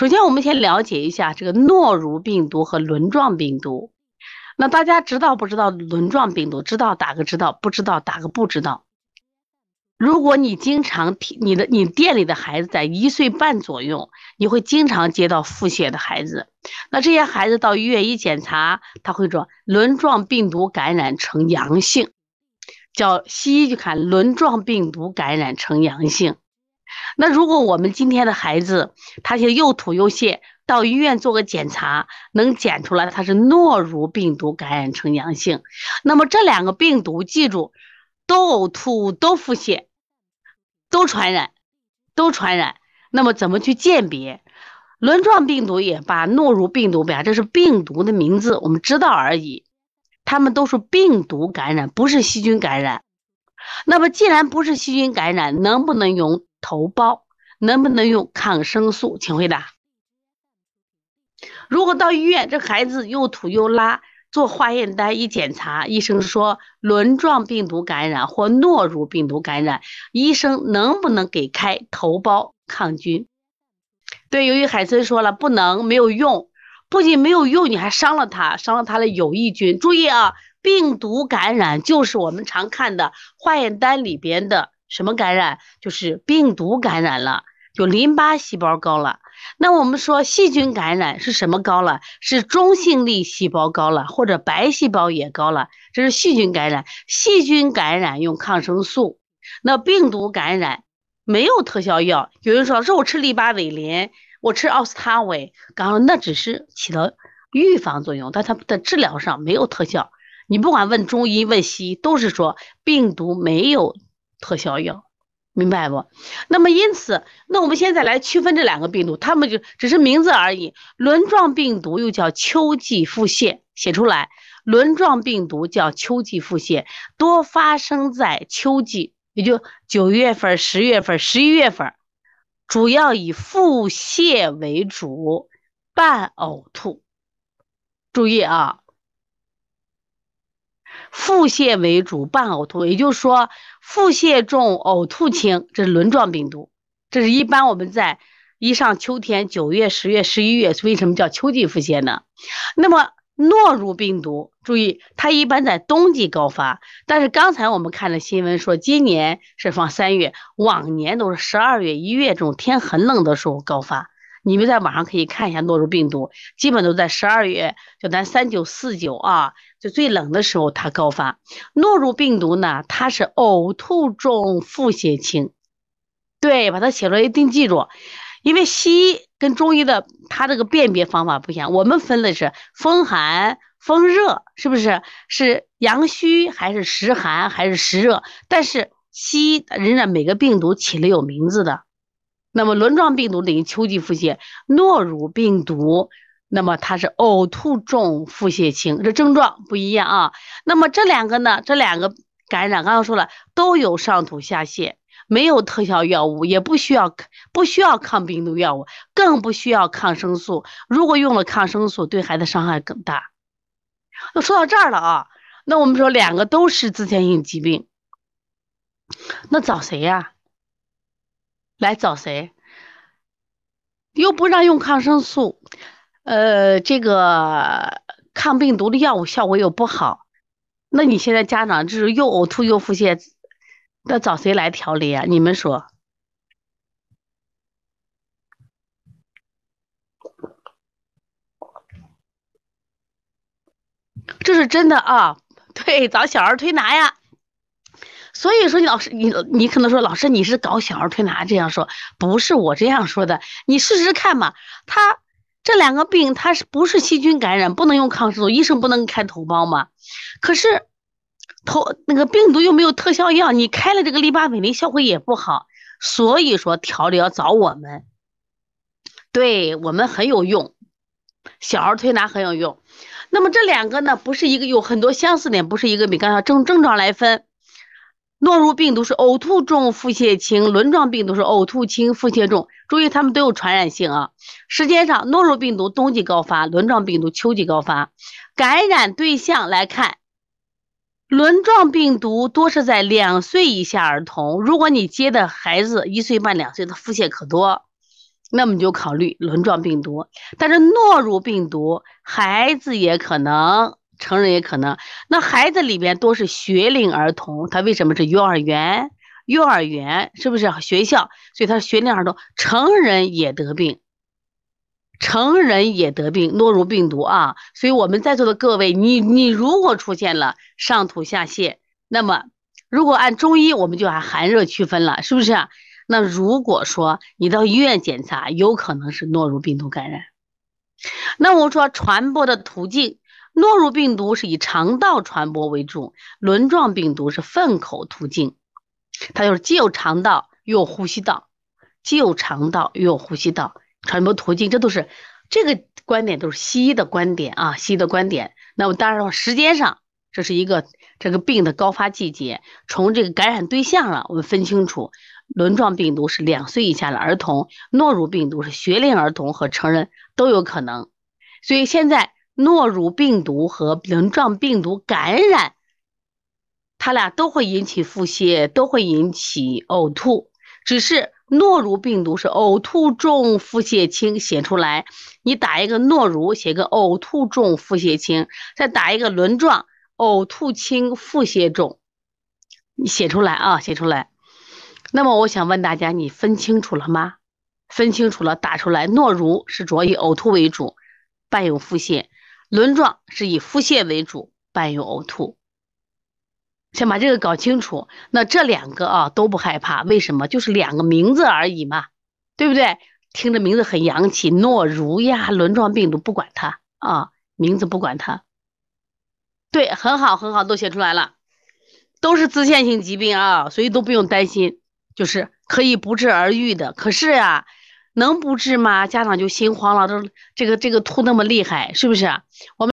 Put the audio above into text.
首先，我们先了解一下这个诺如病毒和轮状病毒。那大家知道不知道轮状病毒？知道打个知道，不知道打个不知道。如果你经常你的你店里的孩子在一岁半左右，你会经常接到腹泻的孩子。那这些孩子到医院一检查，他会说轮状病毒感染呈阳性，叫西医就看轮状病毒感染呈阳性。那如果我们今天的孩子，他现在又吐又泻，到医院做个检查，能检出来他是诺如病毒感染呈阳性。那么这两个病毒，记住，都呕吐，都腹泻，都传染，都传染。那么怎么去鉴别？轮状病毒也罢，诺如病毒罢，这是病毒的名字，我们知道而已。他们都是病毒感染，不是细菌感染。那么既然不是细菌感染，能不能用？头孢能不能用抗生素？请回答。如果到医院，这孩子又吐又拉，做化验单一检查，医生说轮状病毒感染或诺如病毒感染，医生能不能给开头孢抗菌？对，由于海森说了不能，没有用，不仅没有用，你还伤了他，伤了他的有益菌。注意啊，病毒感染就是我们常看的化验单里边的。什么感染？就是病毒感染了，就淋巴细胞高了。那我们说细菌感染是什么高了？是中性粒细胞高了，或者白细胞也高了，这是细菌感染。细菌感染用抗生素，那病毒感染没有特效药。有人说，说我吃利巴韦林，我吃奥司他韦，刚刚那只是起到预防作用，但它的治疗上没有特效。你不管问中医问西医，都是说病毒没有。特效药，明白不？那么因此，那我们现在来区分这两个病毒，它们就只是名字而已。轮状病毒又叫秋季腹泻，写出来。轮状病毒叫秋季腹泻，多发生在秋季，也就九月份、十月份、十一月份，主要以腹泻为主，伴呕吐。注意啊。腹泻为主，伴呕吐，也就是说，腹泻重，呕吐轻，这是轮状病毒。这是一般我们在一上秋天，九月、十月、十一月，为什么叫秋季腹泻呢？那么诺如病毒，注意，它一般在冬季高发，但是刚才我们看的新闻说，今年是放三月，往年都是十二月、一月这种天很冷的时候高发。你们在网上可以看一下诺如病毒，基本都在十二月，就咱三九四九啊，就最冷的时候它高发。诺如病毒呢，它是呕吐重，腹泻轻。对，把它写出来一定记住，因为西医跟中医的它这个辨别方法不一样，我们分的是风寒、风热，是不是？是阳虚还是实寒还是实热？但是西医人家每个病毒起了有名字的。那么轮状病毒等于秋季腹泻，诺如病毒，那么它是呕吐重，腹泻轻，这症状不一样啊。那么这两个呢？这两个感染，刚刚说了都有上吐下泻，没有特效药物，也不需要不需要抗病毒药物，更不需要抗生素。如果用了抗生素，对孩子伤害更大。那说到这儿了啊，那我们说两个都是自限性疾病，那找谁呀？来找谁？又不让用抗生素，呃，这个抗病毒的药物效果又不好，那你现在家长就是又呕吐又腹泻，那找谁来调理啊？你们说，这是真的啊？对，找小儿推拿呀。所以说，你老师，你你可能说，老师你是搞小儿推拿这样说，不是我这样说的。你试试看嘛，他这两个病，他是不是细菌感染，不能用抗生素，医生不能开头孢吗？可是头那个病毒又没有特效药，你开了这个利巴韦林，效果也不好。所以说调理要找我们，对我们很有用，小儿推拿很有用。那么这两个呢，不是一个有很多相似点，不是一个比刚才症症状来分。诺如病毒是呕吐重、腹泻轻，轮状病毒是呕吐轻、腹泻重。注意，它们都有传染性啊。时间上，诺如病毒冬季高发，轮状病毒秋季高发。感染对象来看，轮状病毒多是在两岁以下儿童。如果你接的孩子一岁半、两岁，他腹泻可多。那么你就考虑轮状病毒。但是诺如病毒，孩子也可能，成人也可能。那孩子里边多是学龄儿童，他为什么是幼儿园？幼儿园是不是学校？所以他学龄儿童，成人也得病，成人也得病，诺如病毒啊。所以我们在座的各位，你你如果出现了上吐下泻，那么如果按中医，我们就按寒热区分了，是不是？那如果说你到医院检查，有可能是诺如病毒感染。那我说传播的途径，诺如病毒是以肠道传播为主，轮状病毒是粪口途径。它就是既有肠道又有呼吸道，既有肠道又有呼吸道传播途径，这都是这个观点都是西医的观点啊，西医的观点。那么当然说时间上，这是一个这个病的高发季节，从这个感染对象了，我们分清楚，轮状病毒是两岁以下的儿童，诺如病毒是学龄儿童和成人都有可能。所以现在诺如病毒和轮状病毒感染。它俩都会引起腹泻，都会引起呕吐，只是诺如病毒是呕吐重、腹泻轻，写出来。你打一个诺如，写个呕吐重、腹泻轻，再打一个轮状，呕吐轻、腹泻重，你写出来啊，写出来。那么我想问大家，你分清楚了吗？分清楚了，打出来。诺如是主要以呕吐为主，伴有腹泻；轮状是以腹泻为主，伴有呕吐。先把这个搞清楚，那这两个啊都不害怕，为什么？就是两个名字而已嘛，对不对？听着名字很洋气，诺如呀，轮状病毒不管它啊，名字不管它，对，很好很好，都写出来了，都是自限性疾病啊，所以都不用担心，就是可以不治而愈的。可是呀，能不治吗？家长就心慌了，都这个这个吐那么厉害，是不是？我们。